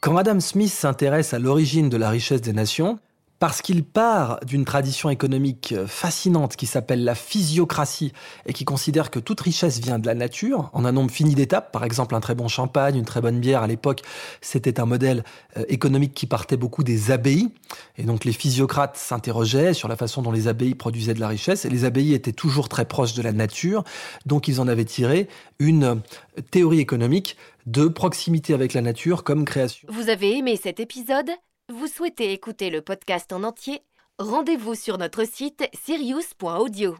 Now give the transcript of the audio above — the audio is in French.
Quand Adam Smith s'intéresse à l'origine de la richesse des nations, parce qu'il part d'une tradition économique fascinante qui s'appelle la physiocratie et qui considère que toute richesse vient de la nature en un nombre fini d'étapes. Par exemple, un très bon champagne, une très bonne bière à l'époque, c'était un modèle euh, économique qui partait beaucoup des abbayes. Et donc les physiocrates s'interrogeaient sur la façon dont les abbayes produisaient de la richesse. Et les abbayes étaient toujours très proches de la nature. Donc ils en avaient tiré une théorie économique de proximité avec la nature comme création. Vous avez aimé cet épisode? Vous souhaitez écouter le podcast en entier? Rendez-vous sur notre site sirius.audio.